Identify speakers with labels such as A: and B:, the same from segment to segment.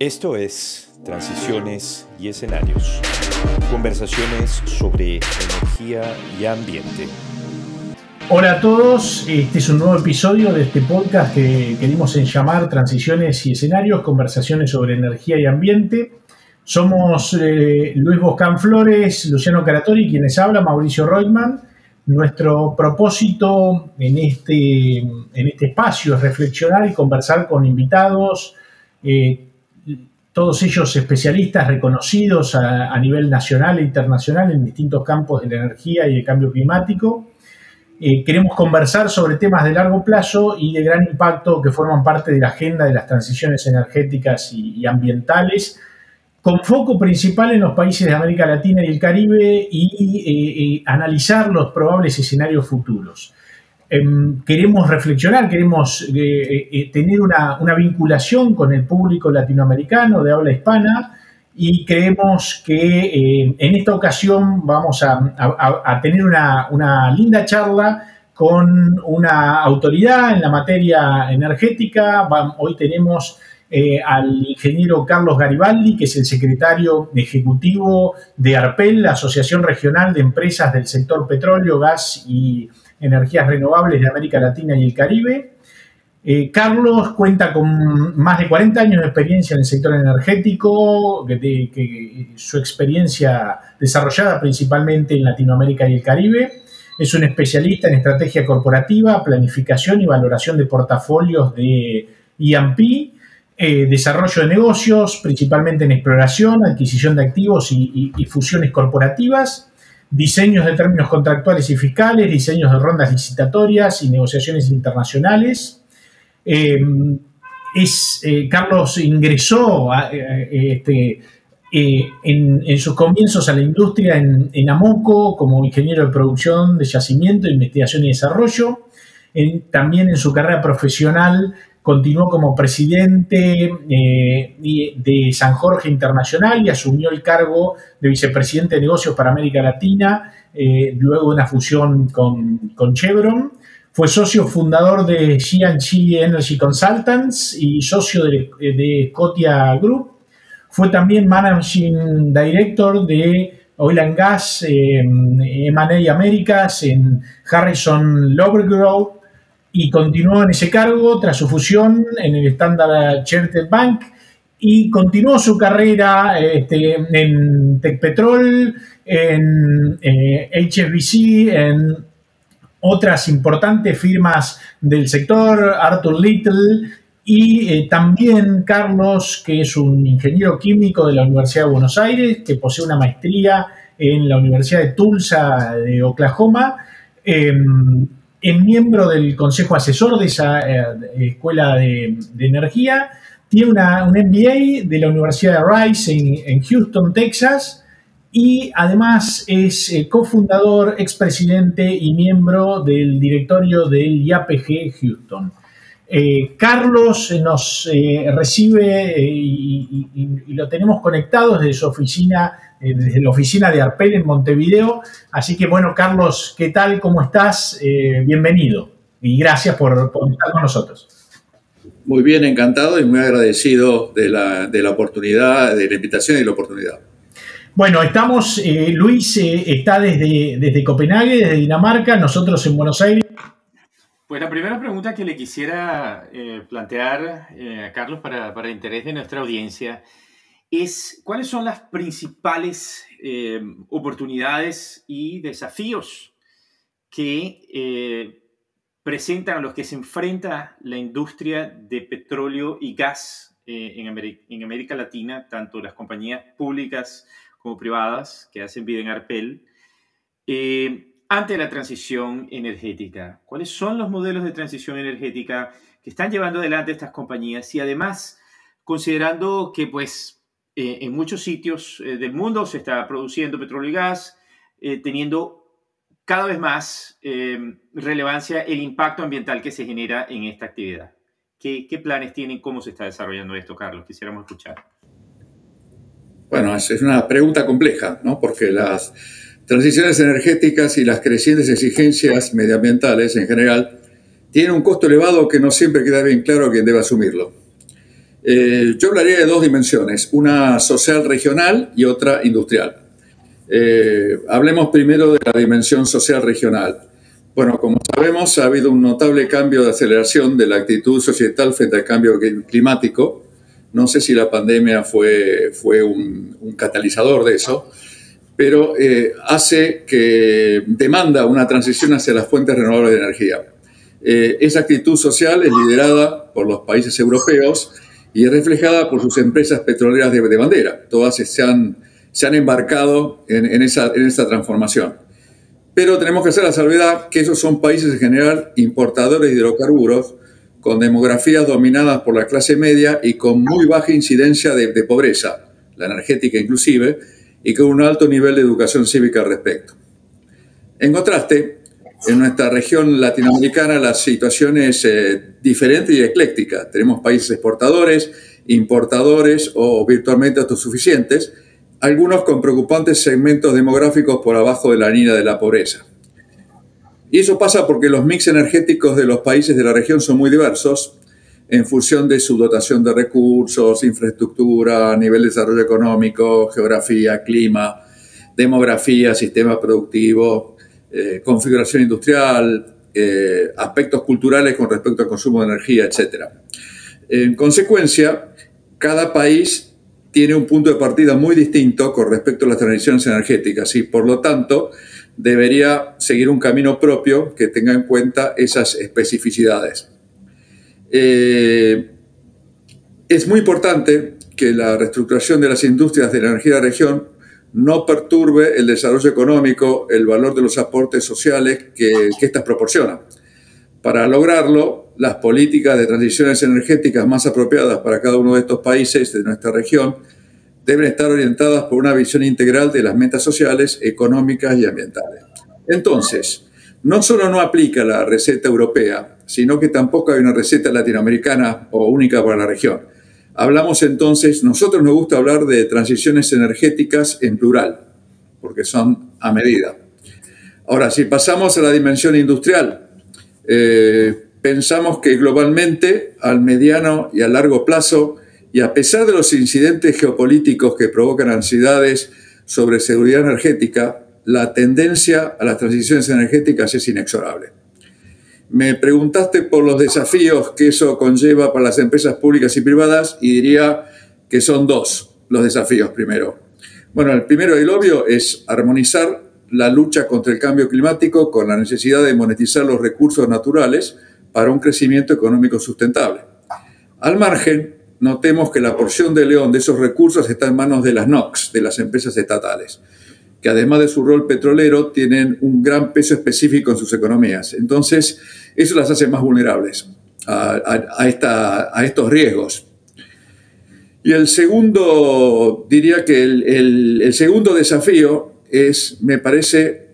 A: Esto es Transiciones y Escenarios. Conversaciones sobre energía y ambiente.
B: Hola a todos, este es un nuevo episodio de este podcast que queremos en llamar Transiciones y Escenarios, conversaciones sobre energía y ambiente. Somos eh, Luis Boscan Flores, Luciano Caratori, quienes habla, Mauricio Reutemann. Nuestro propósito en este, en este espacio es reflexionar y conversar con invitados, eh, todos ellos especialistas reconocidos a, nivel nacional e internacional en distintos campos de la energía y el cambio climático. Eh, queremos conversar sobre temas de largo plazo y de gran impacto que forman parte de la agenda de las transiciones energéticas y, ambientales, con foco principal en los países de América Latina y el Caribe y eh, eh, analizar los probables escenarios futuros. Em, queremos reflexionar, queremos eh, eh, eh, tener una, vinculación con el público latinoamericano de habla hispana y creemos que en esta ocasión vamos a, tener una, linda charla con una autoridad en la materia energética. hoy tenemos al ingeniero Carlos Garibaldi, que es el secretario ejecutivo de ARPEL, la Asociación Regional de Empresas del Sector Petróleo, Gas y energías renovables de América Latina y el Caribe. Eh, Carlos cuenta con más de 40 años de experiencia en el sector energético, que, su experiencia desarrollada principalmente en Latinoamérica y el Caribe. Es un especialista en estrategia corporativa, planificación y valoración de portafolios de EMP, eh, desarrollo de negocios, principalmente en exploración, adquisición de activos y fusiones corporativas diseños de términos contractuales y fiscales, diseños de rondas licitatorias y negociaciones internacionales. Eh, es, eh, Carlos ingresó eh, este, en, sus comienzos a la industria en, en, Amoco como ingeniero de producción de yacimiento, investigación y desarrollo. también en su carrera profesional continuó como presidente eh, de San Jorge Internacional y asumió el cargo de vicepresidente de negocios para América Latina, eh, luego de una fusión con, Chevron. Fue socio fundador de GNG Energy Consultants y socio de, de Scotia Group. Fue también Managing Director de Oil and Gas, eh, M&A Américas en Harrison Grove y continuó en ese cargo tras su fusión en el Standard Chartered Bank y continuó su carrera este, en Tecpetrol, en HSBC, en otras importantes firmas del sector, Arthur Little, y eh, también Carlos, que es un ingeniero químico de la Universidad de Buenos Aires, que posee una maestría en la Universidad de Tulsa de Oklahoma. Em, es miembro del consejo asesor de esa eh, escuela de, energía, tiene una, un MBA de la Universidad de Rice en, Houston, Texas, y además es eh, cofundador, expresidente y miembro del directorio del IAPG Houston. Eh, Carlos nos recibe y, y, lo tenemos conectado desde su oficina eh, desde la oficina de Arpel en Montevideo. Así que bueno, Carlos, ¿qué tal? ¿Cómo estás? Eh, bienvenido y gracias por, estar con nosotros.
C: Muy bien, encantado y muy agradecido de la, oportunidad, de la invitación y la oportunidad.
B: Bueno, estamos, eh, Luis está desde, desde Copenhague, desde Dinamarca, nosotros en Buenos Aires.
D: Pues la primera pregunta que le quisiera plantear a Carlos para, para el interés de nuestra audiencia es cuáles son las principales eh, oportunidades y desafíos que eh, presentan a los que se enfrenta la industria de petróleo y gas eh, en, América, Latina, tanto las compañías públicas como privadas que hacen vida en Arpel, ante la transición energética. ¿Cuáles son los modelos de transición energética que están llevando adelante estas compañías? Y además, considerando que pues eh, en muchos sitios eh, del mundo se está produciendo petróleo y gas, eh, teniendo cada vez más relevancia el impacto ambiental que se genera en esta actividad. ¿Qué, planes tienen? ¿Cómo se está desarrollando esto, Carlos? Quisiéramos escuchar.
C: Bueno, es una pregunta compleja, ¿no? Porque las transiciones energéticas y las crecientes exigencias medioambientales en general tienen un costo elevado que no siempre queda bien claro quién debe asumirlo. Eh, yo hablaría de dos dimensiones, una social regional y otra industrial. Eh, hablemos primero de la dimensión social regional. Bueno, como sabemos, ha habido un notable cambio de aceleración de la actitud societal frente al cambio climático. No sé si la pandemia fue, fue un, catalizador de eso, pero eh, hace que demanda una transición hacia las fuentes renovables de energía. esa actitud social es liderada por los países europeos y es reflejada por sus empresas petroleras de, bandera. Todas se han, se han embarcado en, esa, en esta transformación. Pero tenemos que hacer la salvedad que esos son países en general importadores de hidrocarburos, con demografías dominadas por la clase media y con muy baja incidencia de, de pobreza, la energética inclusive, y con un alto nivel de educación cívica al respecto. En contraste, en nuestra región latinoamericana la situación es eh, diferente y ecléctica. Tenemos países exportadores, importadores o virtualmente autosuficientes, algunos con preocupantes segmentos demográficos por abajo de la línea de la pobreza. Y eso pasa porque los mix energéticos de los países de la región son muy diversos en función de su dotación de recursos, infraestructura, nivel de desarrollo económico, geografía, clima, demografía, sistema productivo, eh, configuración industrial, eh, aspectos culturales con respecto al consumo de energía, etc. En consecuencia, cada país tiene un punto de partida muy distinto con respecto a las transiciones energéticas y por lo tanto debería seguir un camino propio que tenga en cuenta esas especificidades. Eh, es muy importante que la reestructuración de las industrias de la energía de la región no perturbe el desarrollo económico, el valor de los aportes sociales que, que éstas proporcionan. Para lograrlo, las políticas de transiciones energéticas más apropiadas para cada uno de estos países de nuestra región deben estar orientadas por una visión integral de las metas sociales, económicas y ambientales. Entonces, no solo no aplica la receta europea, sino que tampoco hay una receta latinoamericana o única para la región Hablamos entonces, nosotros nos gusta hablar de transiciones energéticas en plural, porque son a medida. Ahora, si pasamos a la dimensión industrial, eh, pensamos que globalmente, al mediano y a largo plazo, y a pesar de los incidentes geopolíticos que provocan ansiedades sobre seguridad energética, la tendencia a las transiciones energéticas es inexorable. Me preguntaste por los desafíos que eso conlleva para las empresas públicas y privadas y diría que son dos los desafíos primero. Bueno, el primero y el obvio es armonizar la lucha contra el cambio climático con la necesidad de monetizar los recursos naturales para un crecimiento económico sustentable. Al margen, notemos que la porción de león de esos recursos está en manos de las NOx, de las empresas estatales que además de su rol petrolero, tienen un gran peso específico en sus economías. Entonces, eso las hace más vulnerables a, estos riesgos. Y el segundo, diría que el, segundo desafío es, me parece,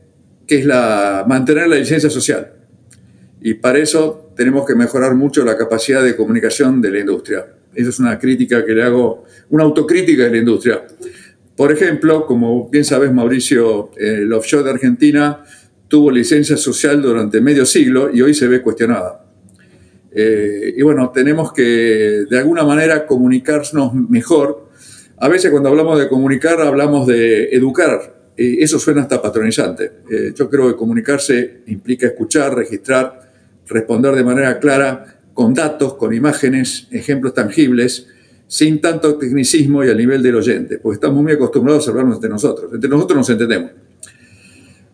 C: que es la, mantener la licencia social. Y para eso tenemos que mejorar mucho la capacidad de comunicación de la industria. Esa es una crítica que le hago, una autocrítica de la industria. Por ejemplo, como bien sabes, Mauricio, el offshore de Argentina tuvo licencia social durante medio siglo y hoy se ve cuestionada. Eh, y bueno, tenemos que de alguna manera comunicarnos mejor. A veces cuando hablamos de comunicar hablamos de educar. y eso suena hasta patronizante. Eh, yo creo que comunicarse implica escuchar, registrar, responder de manera clara, con datos, con imágenes, ejemplos tangibles sin tanto tecnicismo y al nivel del oyente, porque estamos muy acostumbrados a hablarnos entre nosotros. Entre nosotros nos entendemos.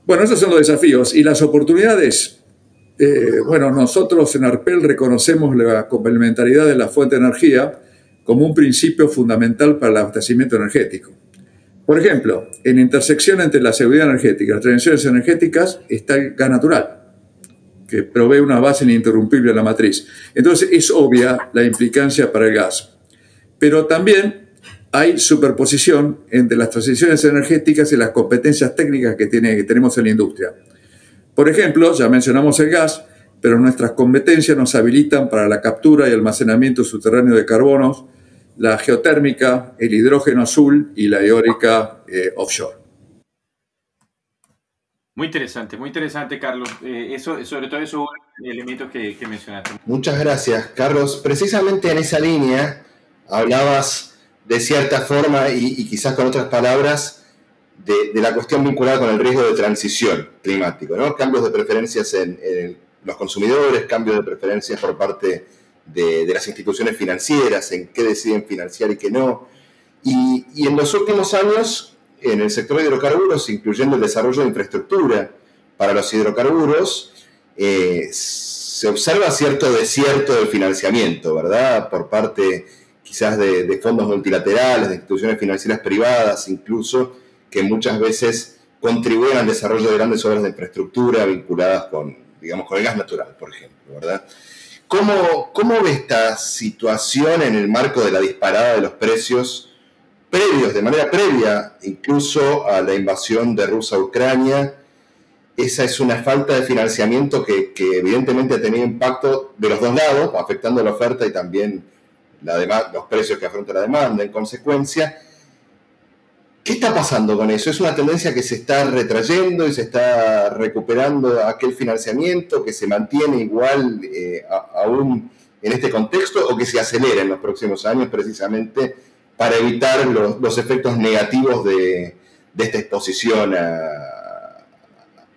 C: Bueno, esos son los desafíos. Y las oportunidades, eh, bueno, nosotros en ARPEL reconocemos la complementariedad de la fuente de energía como un principio fundamental para el abastecimiento energético. Por ejemplo, en intersección entre la seguridad energética y las transiciones energéticas está el gas natural, que provee una base ininterrumpible a la matriz. Entonces es obvia la implicancia para el gas pero también hay superposición entre las transiciones energéticas y las competencias técnicas que, tiene, que tenemos en la industria. Por ejemplo, ya mencionamos el gas, pero nuestras competencias nos habilitan para la captura y almacenamiento subterráneo de carbonos, la geotérmica, el hidrógeno azul y la eólica eh, offshore.
D: Muy interesante, muy interesante, Carlos. Eh, eso, sobre todo esos elementos que, que mencionaste.
E: Muchas gracias, Carlos. Precisamente en esa línea, hablabas de cierta forma y, quizás con otras palabras de, la cuestión vinculada con el riesgo de transición climático. Cambios de preferencias en, los consumidores, cambios de preferencias por parte de, las instituciones financieras, en qué deciden financiar y qué no. Y, y en los últimos años, en el sector de hidrocarburos, incluyendo el desarrollo de infraestructura para los hidrocarburos, eh, se observa cierto desierto del financiamiento, ¿verdad? Por parte quizás de, fondos multilaterales, de instituciones financieras privadas incluso, que muchas veces contribuyen al desarrollo de grandes obras de infraestructura vinculadas con, digamos, con el gas natural, por ejemplo, ¿verdad? ¿Cómo, ¿Cómo ve esta situación en el marco de la disparada de los precios previos, de manera previa incluso a la invasión de Rusia a Ucrania? esa es una falta de financiamiento que, evidentemente ha tenido impacto de los dos lados, afectando la oferta y también la los precios que afronta la demanda en consecuencia. ¿Qué está pasando con eso? ¿Es una tendencia que se está retrayendo y se está recuperando aquel financiamiento que se mantiene igual eh, aún en este contexto o que se acelera en los próximos años precisamente para evitar los, efectos negativos de, esta exposición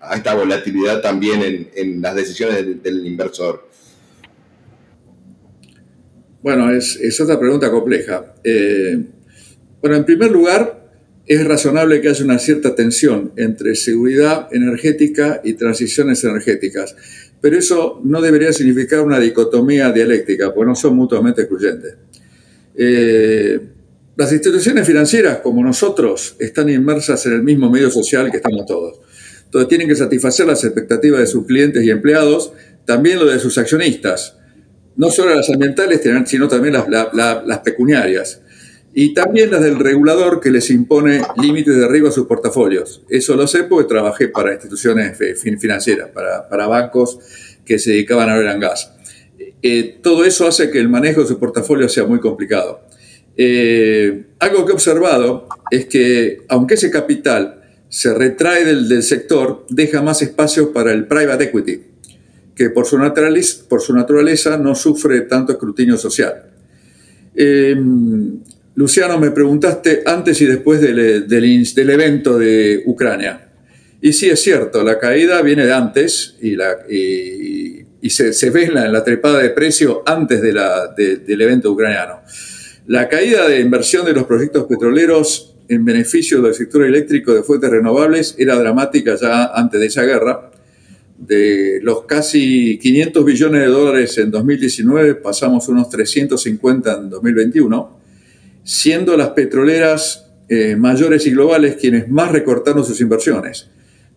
E: a esta volatilidad también en, las decisiones del, inversor?
C: Bueno, es, otra pregunta compleja. Eh, bueno, en primer lugar, es razonable que haya una cierta tensión entre seguridad energética y transiciones energéticas, pero eso no debería significar una dicotomía dialéctica, porque no son mutuamente excluyentes. Eh, las instituciones financieras, como nosotros, están inmersas en el mismo medio social que estamos todos. Entonces tienen que satisfacer las expectativas de sus clientes y empleados, también lo de sus accionistas, no solo las ambientales, sino también las, pecuniarias. Y también las del regulador que les impone límites de riesgo a sus portafolios. Eso lo sé porque trabajé para instituciones financieras, para, bancos que se dedicaban a and gas. Eh, todo eso hace que el manejo de su portafolio sea muy complicado. Eh, algo que he observado es que, aunque ese capital se retrae del, sector, deja más espacio para el private equity, que por su, naturaleza, por su naturaleza no sufre tanto escrutinio social. Em, Luciano, me preguntaste antes y después del, del, evento de Ucrania. Y sí, es cierto, la caída viene de antes y, la, y, se, ve en la, trepada de precio antes de la, del evento ucraniano. La caída de inversión de los proyectos petroleros en beneficio del sector eléctrico de fuentes renovables era dramática ya antes de esa guerra. De los casi 500 billones de dólares en 2019 pasamos unos 350 en 2021, siendo las petroleras eh, mayores y globales quienes más recortaron sus inversiones,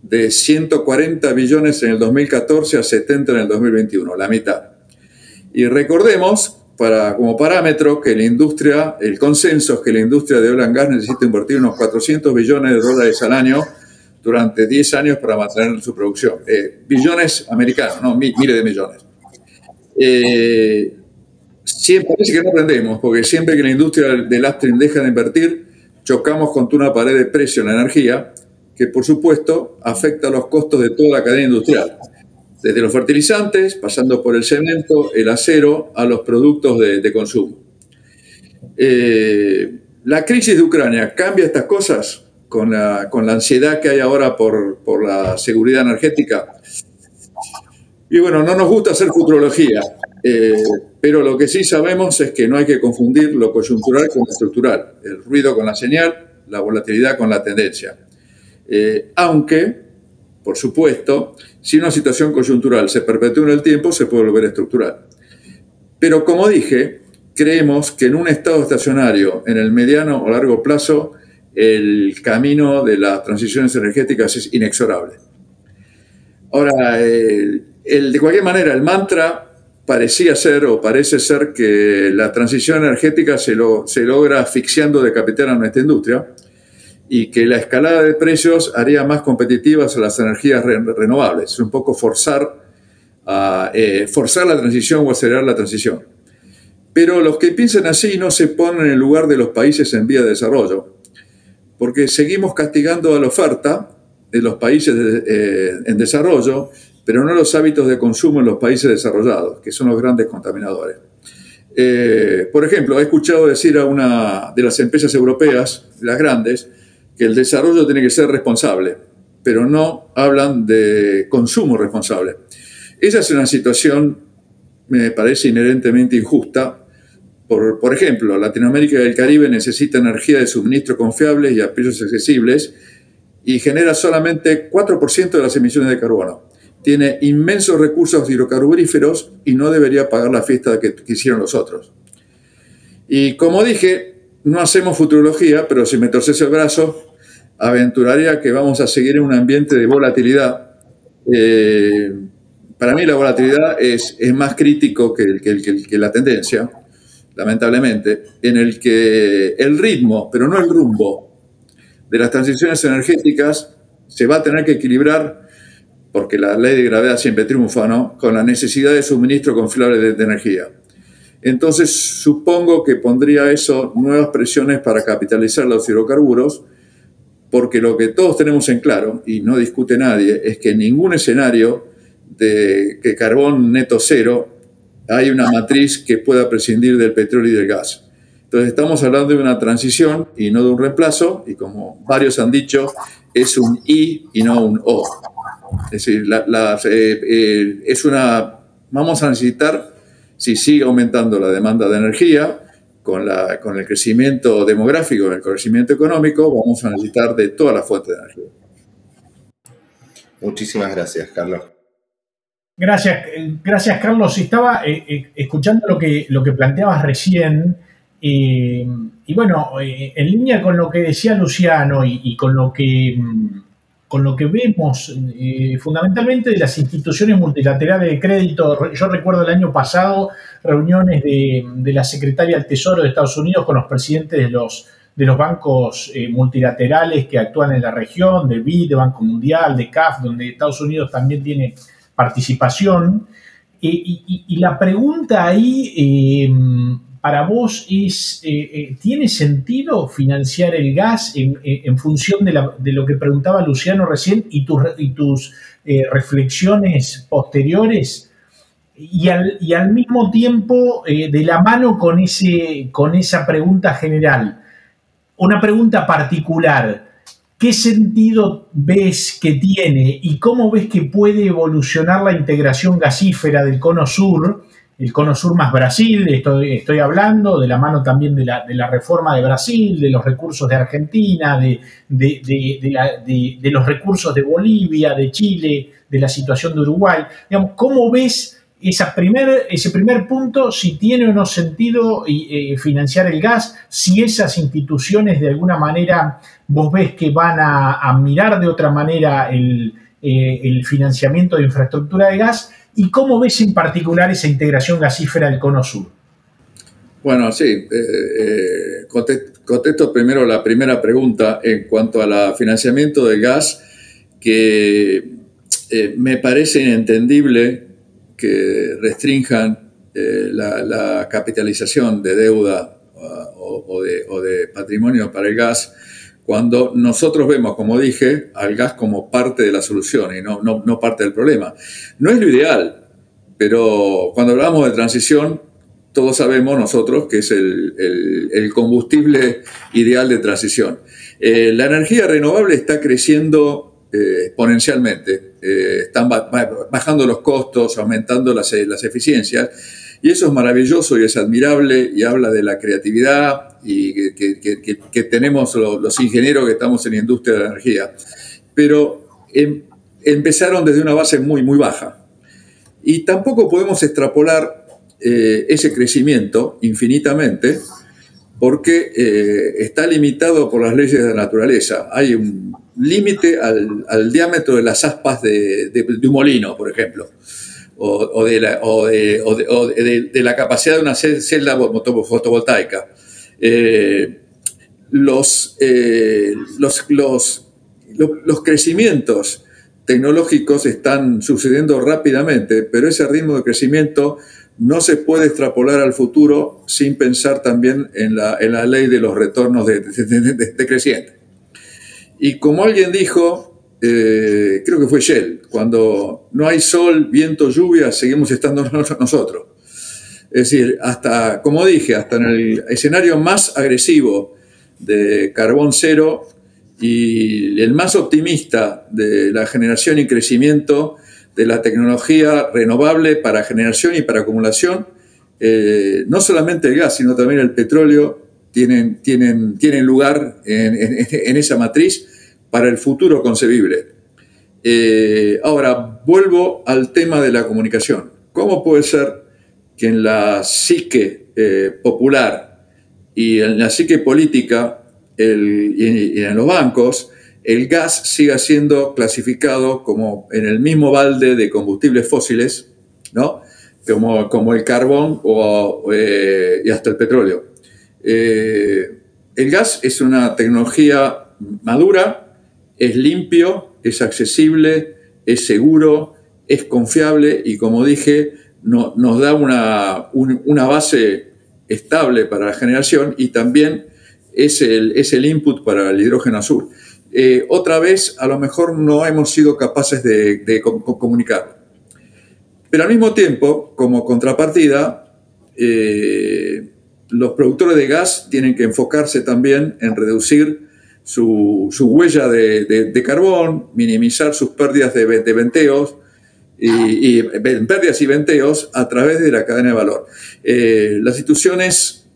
C: de 140 billones en el 2014 a 70 en el 2021, la mitad. Y recordemos para, como parámetro que la industria, el consenso es que la industria de oil and gas necesita invertir unos 400 billones de dólares al año durante 10 años para mantener su producción. Eh, billones americanos, no miles de millones. Eh, siempre parece que no aprendemos, porque siempre que la industria del upstream deja de invertir, chocamos contra una pared de precio en la energía, que por supuesto afecta los costos de toda la cadena industrial desde los fertilizantes, pasando por el cemento, el acero, a los productos de, consumo. Eh, la crisis de Ucrania cambia estas cosas con la, ansiedad que hay ahora por, la seguridad energética. Y bueno, no nos gusta hacer futurología, eh, pero lo que sí sabemos es que no hay que confundir lo coyuntural con lo estructural, el ruido con la señal, la volatilidad con la tendencia. Eh, aunque por supuesto, si una situación coyuntural se perpetúa en el tiempo, se puede volver estructural. Pero como dije, creemos que en un estado estacionario, en el mediano o largo plazo, el camino de las transiciones energéticas es inexorable. Ahora, de cualquier manera, el mantra parecía ser o parece ser que la transición energética se, se logra asfixiando de capital a nuestra industria y que la escalada de precios haría más competitivas las energías renovables. Es un poco forzar, eh, forzar la transición o acelerar la transición. Pero los que piensan así no se ponen en el lugar de los países en vía de desarrollo, porque seguimos castigando a la oferta de los países eh, en desarrollo, pero no los hábitos de consumo en los países desarrollados, que son los grandes contaminadores. Eh, por ejemplo, he escuchado decir a una de las empresas europeas, las grandes, que el desarrollo tiene que ser responsable, pero no hablan de consumo responsable. Esa es una situación, me parece inherentemente injusta. Por, por ejemplo, Latinoamérica y el Caribe necesita energía de suministro confiable y a precios accesibles y genera solamente 4% de las emisiones de carbono tiene inmensos recursos hidrocarburíferos y no debería pagar la fiesta que, hicieron los otros. Y como dije, no hacemos futurología, pero si me torces el brazo, aventuraría que vamos a seguir en un ambiente de volatilidad. Eh, para mí la volatilidad es, más crítico que, la tendencia, lamentablemente, en el que el ritmo, pero no el rumbo, de las transiciones energéticas se va a tener que equilibrar porque la ley de gravedad siempre triunfa, ¿no? Con la necesidad de suministro confiable de, energía. Entonces, supongo que pondría eso nuevas presiones para capitalizar los hidrocarburos, porque lo que todos tenemos en claro, y no discute nadie, es que ningún escenario de que carbón neto cero hay una matriz que pueda prescindir del petróleo y del gas. Entonces estamos hablando de una transición y no de un reemplazo, y como varios han dicho, es un I y no un O. Es decir, eh, eh, es una, vamos a necesitar, si sigue aumentando la demanda de energía, con, la, con el crecimiento demográfico, el crecimiento económico, vamos a necesitar de todas las fuentes de energía.
E: Muchísimas gracias, Carlos.
B: Gracias, gracias Carlos. Estaba eh, escuchando lo que, lo que planteabas recién y bueno, en línea con lo que decía Luciano y con lo que mm, con lo que vemos eh, fundamentalmente de las instituciones multilaterales de crédito. Yo recuerdo el año pasado reuniones de, la secretaria del Tesoro de Estados Unidos con los presidentes de los, de los bancos eh, multilaterales que actúan en la región, de BID, de Banco Mundial, de CAF, donde Estados Unidos también tiene participación. y, la pregunta ahí eh, para vos es, eh, eh, ¿tiene sentido financiar el gas en, función de, lo que preguntaba Luciano recién y, tus eh, reflexiones posteriores? Y al, mismo tiempo, de la mano con, ese, con esa pregunta general, una pregunta particular. ¿Qué sentido ves que tiene y cómo ves que puede evolucionar la integración gasífera del cono sur el cono sur más Brasil, estoy, estoy hablando, de la mano también de la, reforma de Brasil, de los recursos de Argentina, de, de, los recursos de Bolivia, de Chile, de la situación de Uruguay. ¿Cómo ves esa primer, ese primer punto, si tiene o no sentido eh, financiar el gas, si esas instituciones de alguna manera vos ves que van a, mirar de otra manera el, eh, el financiamiento de infraestructura de gas? ¿Y cómo ves en particular esa integración gasífera del cono sur?
C: Bueno, sí, eh, eh, contesto primero la primera pregunta en cuanto al financiamiento del gas, que me parece inentendible que restrinjan la, capitalización de deuda o, de, patrimonio para el gas cuando nosotros vemos, como dije, al gas como parte de la solución y no, no, parte del problema. No es lo ideal, pero cuando hablamos de transición, todos sabemos nosotros que es el, combustible ideal de transición. Eh, la energía renovable está creciendo eh, exponencialmente, eh, están bajando los costos, aumentando las, las eficiencias y eso es maravilloso y es admirable y habla de la creatividad y que, tenemos los, ingenieros que estamos en la industria de la energía. Pero em, empezaron desde una base muy, muy baja. Y tampoco podemos extrapolar eh, ese crecimiento infinitamente porque eh, está limitado por las leyes de la naturaleza. Hay un límite al, diámetro de las aspas de, un molino, por ejemplo o, de, la, capacidad de una celda fotovoltaica. Eh, eh, los, los, los, crecimientos tecnológicos están sucediendo rápidamente, pero ese ritmo de crecimiento no se puede extrapolar al futuro sin pensar también en la, en la ley de los retornos de, de creciente. Y como alguien dijo, eh, creo que fue Shell, cuando no hay sol, viento, lluvia, seguimos estando nosotros. Es decir, hasta, como dije, hasta en el escenario más agresivo de carbón cero y el más optimista de la generación y crecimiento de la tecnología renovable para generación y para acumulación, eh, no solamente el gas, sino también el petróleo tienen, tienen, tienen lugar en, esa matriz para el futuro concebible. Eh, ahora, vuelvo al tema de la comunicación. ¿Cómo puede ser que en la psique eh, popular y en la psique política y en los bancos, el gas siga siendo clasificado como en el mismo balde de combustibles fósiles, ¿no? como, el carbón o, eh, y hasta el petróleo. Eh, el gas es una tecnología madura, es limpio, es accesible, es seguro, es confiable y como dije, no, nos da una, base estable para la generación y también es el input para el hidrógeno azul. Eh, otra vez, a lo mejor no hemos sido capaces de, de comunicar. Pero al mismo tiempo, como contrapartida, eh, los productores de gas tienen que enfocarse también en reducir su, huella de, carbón, minimizar sus pérdidas de, venteos, y, pérdidas y venteos a través de la cadena de valor. Eh, las instituciones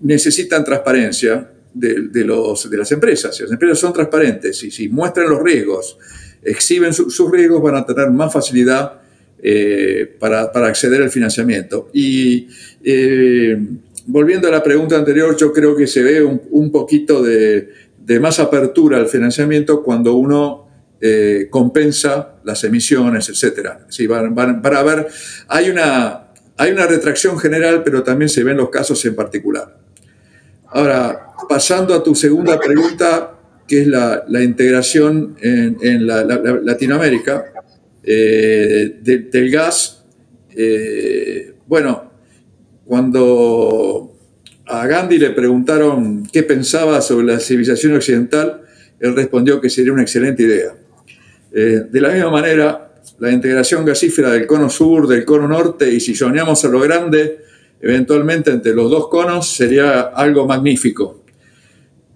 C: necesitan transparencia de, los, de las empresas. Si las empresas son transparentes y si muestran los riesgos, exhiben sus riesgos, van a tener más facilidad eh, para, acceder al financiamiento. Y eh, volviendo a la pregunta anterior, yo creo que se ve un, poquito de, más apertura al financiamiento cuando uno eh, compensa las emisiones, etc. Para ver, hay una, hay una retracción general, pero también se ven los casos en particular. Ahora, pasando a tu segunda pregunta, que es la, integración en, Latinoamérica. Eh, del gas, eh, bueno, cuando a Gandhi le preguntaron qué pensaba sobre la civilización occidental, él respondió que sería una excelente idea. Eh, de la misma manera, la integración gasífera del cono sur, del cono norte, y si soñamos a lo grande, eventualmente entre los dos conos, sería algo magnífico.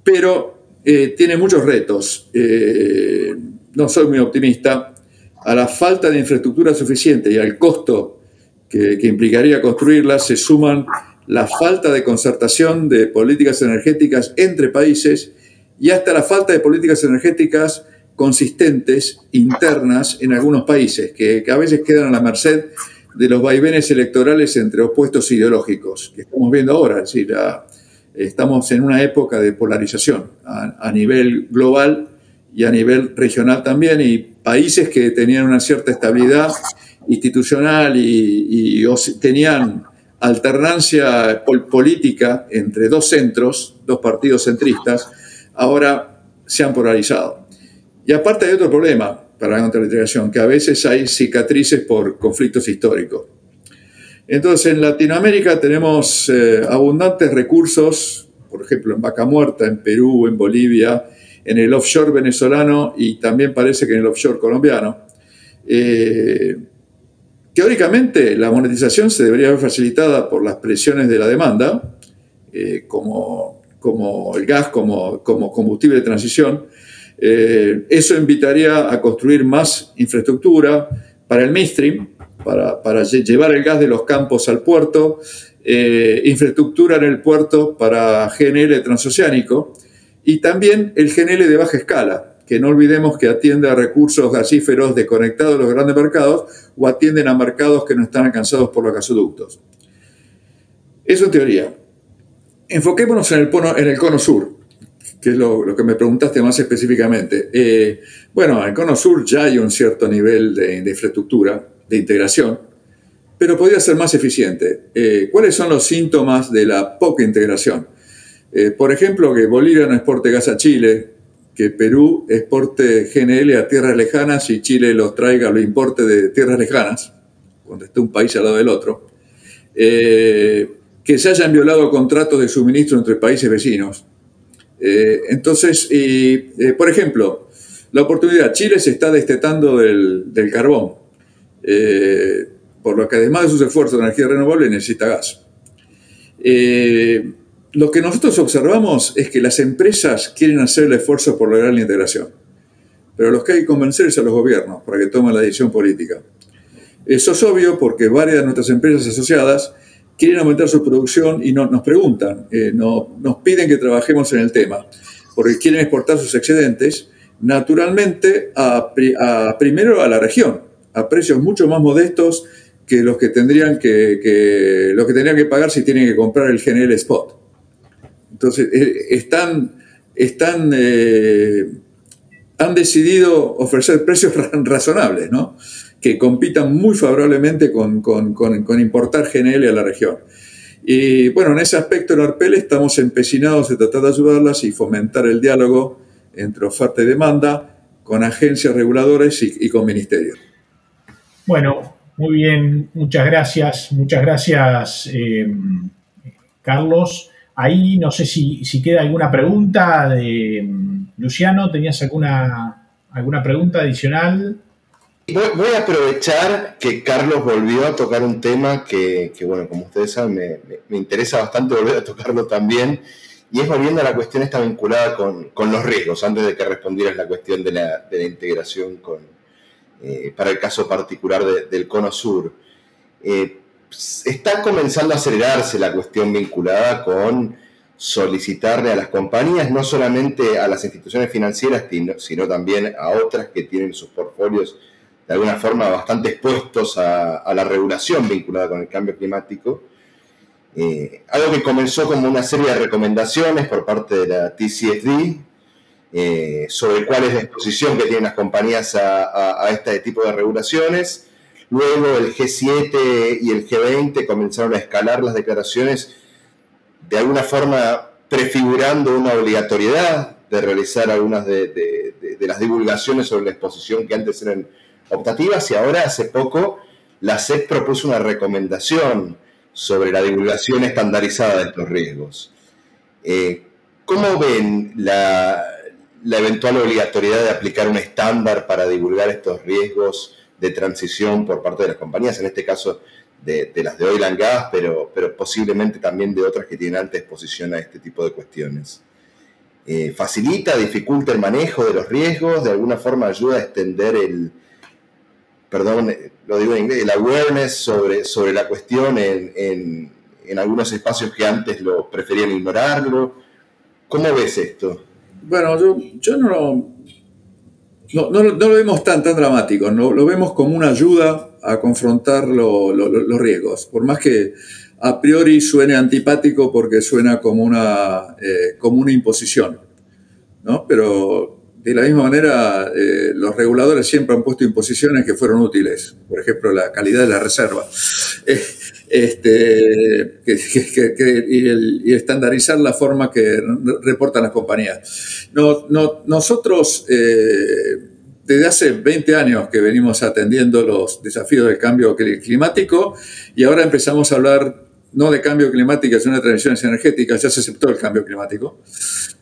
C: Pero tiene muchos retos. no soy muy optimista a la falta de infraestructura suficiente y al costo que, implicaría construirla, se suman la falta de concertación de políticas energéticas entre países y hasta la falta de políticas energéticas consistentes internas en algunos países, que, a veces quedan a la merced de los vaivenes electorales entre opuestos ideológicos, que estamos viendo ahora. Estamos en una época de polarización a, a nivel global y a nivel regional también, y países que tenían una cierta estabilidad institucional y, tenían alternancia política entre dos centros, dos partidos centristas, ahora se han polarizado. Y aparte hay otro problema para la contraintegración, que a veces hay cicatrices por conflictos históricos. Entonces, en Latinoamérica tenemos eh, abundantes recursos, por ejemplo, en Vaca Muerta, en Perú, en Bolivia, en el offshore venezolano y también parece que en el offshore colombiano. Eh, teóricamente, la monetización se debería ver facilitada por las presiones de la demanda, eh, como, el gas como, como combustible de transición. Eso invitaría a construir más infraestructura para el midstream, para, llevar el gas de los campos al puerto, infraestructura en el puerto para GNL transoceánico, y también el GNL de baja escala, que no olvidemos que atiende a recursos gasíferos desconectados de los grandes mercados o atienden a mercados que no están alcanzados por los gasoductos. Eso en teoría. Enfoquémonos en el, en el cono sur, que es lo, que me preguntaste más específicamente. Eh, bueno, en el cono sur ya hay un cierto nivel de, infraestructura, de integración, pero podría ser más eficiente. Eh, ¿Cuáles son los síntomas de la poca integración? Eh, por ejemplo, que Bolivia no exporte gas a Chile, que Perú exporte GNL a tierras lejanas y Chile los traiga, lo importe de tierras lejanas, cuando esté un país al lado del otro. Eh, que se hayan violado contratos de suministro entre países vecinos. Entonces, por ejemplo, la oportunidad, Chile se está destetando del, carbón. Por lo que además de sus esfuerzos de energía renovable necesita gas. Eh, lo que nosotros observamos es que las empresas quieren hacer el esfuerzo por lograr la integración, pero los que hay que convencer es a los gobiernos para que tomen la decisión política. Eso es obvio porque varias de nuestras empresas asociadas quieren aumentar su producción y no, nos preguntan, eh, no, nos piden que trabajemos en el tema, porque quieren exportar sus excedentes, naturalmente, a, primero a la región, a precios mucho más modestos que los que tendrían que, que, que, tendrían que pagar si tienen que comprar el GNL Spot. Entonces, eh, están, eh, han decidido ofrecer precios razonables, ¿no? que compitan muy favorablemente con, con, importar GNL a la región. Y bueno, en ese aspecto en Arpel estamos empecinados en tratar de ayudarlas y fomentar el diálogo entre oferta y demanda con agencias reguladoras y, con ministerios.
B: Bueno, muy bien, muchas gracias, muchas gracias eh, Carlos. Ahí no sé si, si, queda alguna pregunta de Luciano, ¿tenías alguna, alguna pregunta adicional?
E: Voy, a aprovechar que Carlos volvió a tocar un tema que, bueno, como ustedes saben, me, interesa bastante volver a tocarlo también, y es volviendo a la cuestión esta vinculada con, los riesgos, antes de que respondieras la cuestión de la, integración con, eh, para el caso particular del Cono Sur. Eh, está comenzando a acelerarse la cuestión vinculada con solicitarle a las compañías, no solamente a las instituciones financieras, sino también a otras que tienen sus portfolios de alguna forma bastante expuestos a, la regulación vinculada con el cambio climático. Eh, algo que comenzó como una serie de recomendaciones por parte de la TCFD eh, sobre cuál es la exposición que tienen las compañías a, este tipo de regulaciones. Luego el G7 y el G20 comenzaron a escalar las declaraciones de alguna forma prefigurando una obligatoriedad de realizar algunas de, las divulgaciones sobre la exposición que antes eran optativas y ahora hace poco la SED propuso una recomendación sobre la divulgación estandarizada de estos riesgos. Eh, ¿Cómo ven la, eventual obligatoriedad de aplicar un estándar para divulgar estos riesgos de transición por parte de las compañías, en este caso de, las de oil and gas, pero, pero posiblemente también de otras que tienen alta exposición a este tipo de cuestiones? Eh, ¿Facilita, dificulta el manejo de los riesgos? ¿De alguna forma ayuda a extender el, perdón, lo digo en inglés, el awareness sobre, sobre la cuestión en, algunos espacios que antes lo preferían ignorarlo. ¿Cómo ves esto?
C: Bueno, yo, no, no, no, lo vemos tan, tan dramático, no, lo vemos como una ayuda a confrontar los riesgos, por más que a priori suene antipático porque suena como una, eh, como una imposición, ¿no? Pero de la misma manera, eh, los reguladores siempre han puesto imposiciones que fueron útiles, por ejemplo, la calidad de la reserva, eh, este, y, estandarizar la forma que reportan las compañías. No, no, nosotros, eh, desde hace 20 años que venimos atendiendo los desafíos del cambio climático y ahora empezamos a hablar no de cambio climático, sino de transiciones energéticas, ya se aceptó el cambio climático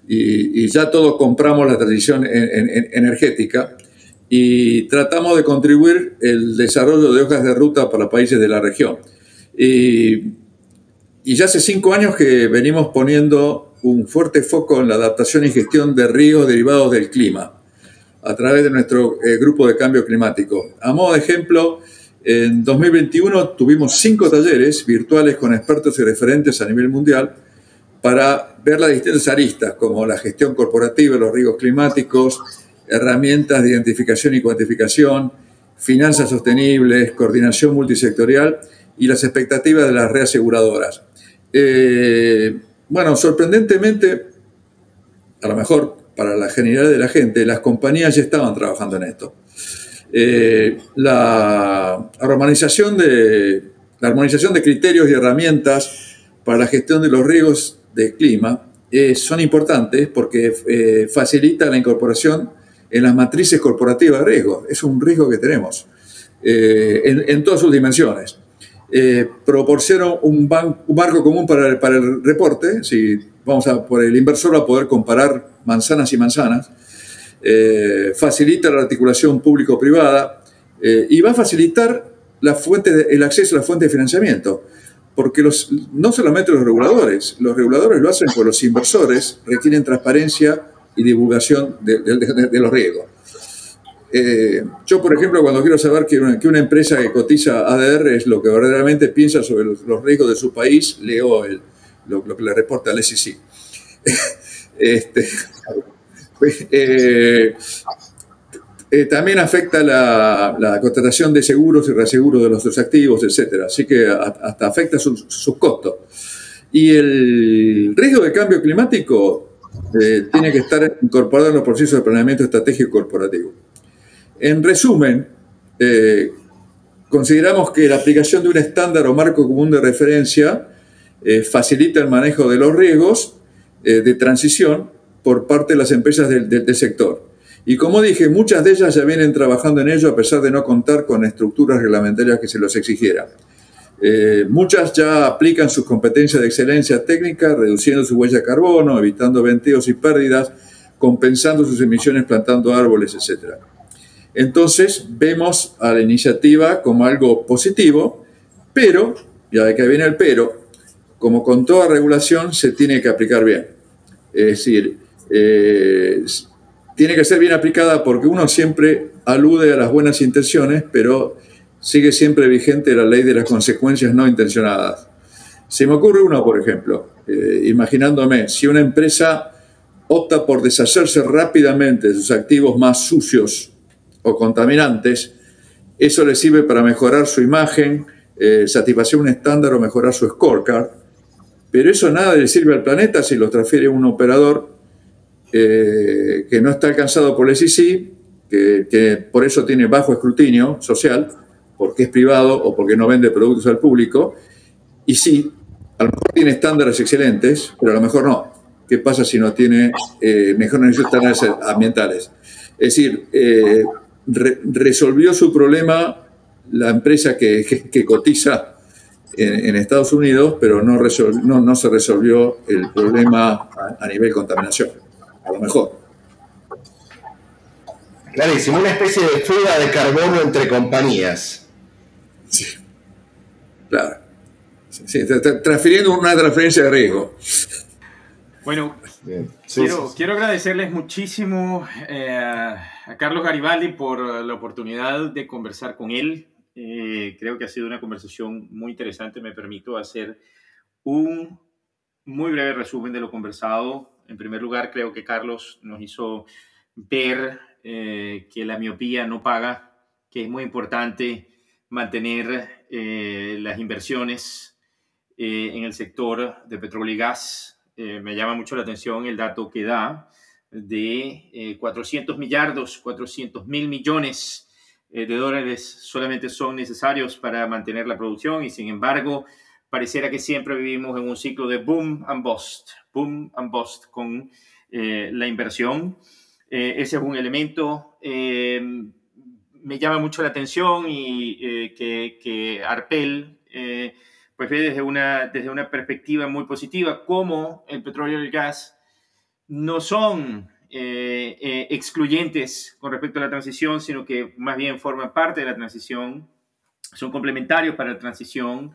C: y, ya todos compramos la transición energética y tratamos de contribuir el desarrollo de hojas de ruta para países de la región. Y, ya hace cinco años que venimos poniendo un fuerte foco en la adaptación y gestión de ríos derivados del clima a través de nuestro eh, grupo de cambio climático. A modo de ejemplo, en 2021 tuvimos cinco talleres virtuales con expertos y referentes a nivel mundial para ver las distintas aristas, como la gestión corporativa, los riesgos climáticos, herramientas de identificación y cuantificación, finanzas sostenibles, coordinación multisectorial y las expectativas de las reaseguradoras. Eh, bueno, sorprendentemente, a lo mejor para la generalidad de la gente, las compañías ya estaban trabajando en esto. Eh, la, armonización de, la armonización de criterios y herramientas para la gestión de los riesgos de clima eh, son importantes porque eh, facilita la incorporación en las matrices corporativas de riesgo. Es un riesgo que tenemos en, todas sus dimensiones. proporciona un, un, marco común para el, para el reporte, si vamos a por el inversor a poder comparar manzanas y manzanas, eh, facilita la articulación público-privada eh, y va a facilitar la fuente el acceso a la fuente de financiamiento. Porque los, no solamente los reguladores, los reguladores lo hacen por los inversores, requieren transparencia y divulgación de, los riesgos. Eh, yo, por ejemplo, cuando quiero saber que una, que empresa que cotiza ADR es lo que verdaderamente piensa sobre los, riesgos de su país, leo el, lo, que le reporta al SEC. eh, eh, también afecta la, contratación de seguros y reaseguros de nuestros activos, etc. Así que hasta afecta sus, costos. Y el riesgo de cambio climático eh, tiene que estar incorporado en los procesos de planeamiento estratégico corporativo. En resumen, consideramos que la aplicación de un estándar o marco común de referencia facilita el manejo de los riesgos de transición por parte de las empresas del sector y como dije, muchas de ellas ya vienen trabajando en ello a pesar de no contar con estructuras reglamentarias que se los exigieran. Eh, muchas ya aplican sus competencias de excelencia técnica, reduciendo su huella de carbono, evitando venteos y pérdidas, compensando sus emisiones plantando árboles, etc. Entonces, vemos a la iniciativa como algo positivo, pero, ya de que viene el pero, como con toda regulación, se tiene que aplicar bien. Es decir, eh, tiene que ser bien aplicada porque uno siempre alude a las buenas intenciones, pero sigue siempre vigente la ley de las consecuencias no intencionadas. Se me ocurre uno, por ejemplo, eh, imaginándome, si una empresa opta por deshacerse rápidamente de sus activos más sucios o contaminantes, eso le sirve para mejorar su imagen, eh, satisfacer un estándar o mejorar su scorecard, pero eso nada le sirve al planeta si lo transfiere un operador eh, que no está alcanzado por el SEC, que, por eso tiene bajo escrutinio social, porque es privado o porque no vende productos al público, y sí, a lo mejor tiene estándares excelentes, pero a lo mejor no. ¿Qué pasa si no tiene eh, mejores estándares ambientales? Es decir, eh, resolvió su problema la empresa que, cotiza en, Estados Unidos, pero no, no, se resolvió el problema a nivel contaminación a lo mejor.
E: Clarísimo, una especie de fuga de carbono entre compañías.
C: Sí, claro. Sí, transfiriendo una transferencia de riesgo.
D: Bueno, quiero, agradecerles muchísimo eh, a Carlos Garibaldi por la oportunidad de conversar con él. Eh, creo que ha sido una conversación muy interesante. Me permito hacer un muy breve resumen de lo conversado en primer lugar, creo que Carlos nos hizo ver eh, que la miopía no paga, que es muy importante mantener eh, las inversiones eh, en el sector de petróleo y gas. me llama mucho la atención el dato que da de 400 millardos, 400 mil millones de dólares solamente son necesarios para mantener la producción y sin embargo pareciera que siempre vivimos en un ciclo de boom and bust, boom and bust con eh, la inversión. Eh, ese es un elemento. Eh, me llama mucho la atención y que, que, Arpel pues ve desde una, desde una perspectiva muy positiva cómo el petróleo y el gas no son excluyentes con respecto a la transición, sino que más bien forman parte de la transición, son complementarios para la transición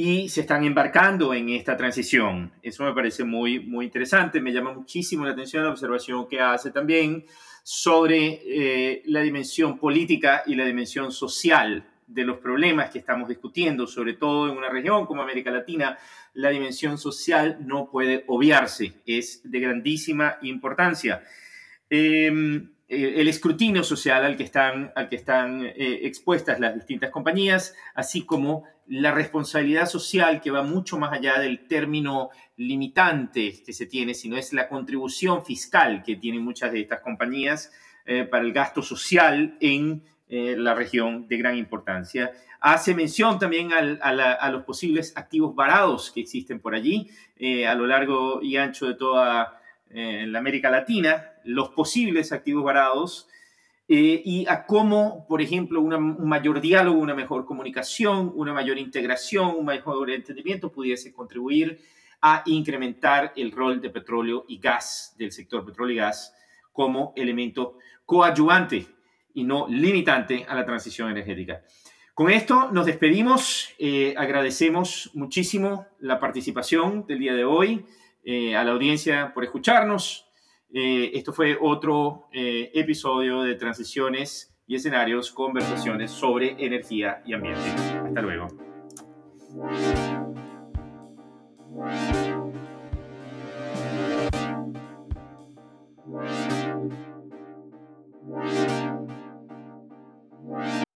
D: y se están embarcando en esta transición. Eso me parece muy, muy interesante. Me llama muchísimo la atención la observación que hace también sobre eh, la dimensión política y la dimensión social de los problemas que estamos discutiendo, sobre todo en una región como América Latina, la dimensión social no puede obviarse, es de grandísima importancia. Em, eh, el escrutinio social al que están, al que están eh, expuestas las distintas compañías, así como la responsabilidad social que va mucho más allá del término limitante que se tiene, sino es la contribución fiscal que tienen muchas de estas compañías eh, para el gasto social en la región de gran importancia. Hace mención también a, los posibles activos varados que existen por allí a lo largo y ancho de toda la América Latina, los posibles activos varados eh, y a cómo, por ejemplo, un mayor diálogo, una mejor comunicación, una mayor integración, un mejor entendimiento pudiese contribuir a incrementar el rol de petróleo y gas, del sector petróleo y gas, como elemento coadyuvante y no limitante a la transición energética. Con esto nos despedimos. Eh, agradecemos muchísimo la participación del día de hoy, eh, a la audiencia por escucharnos. Eh, esto fue otro episodio de Transiciones y Escenarios, conversaciones sobre energía y ambiente. Hasta luego.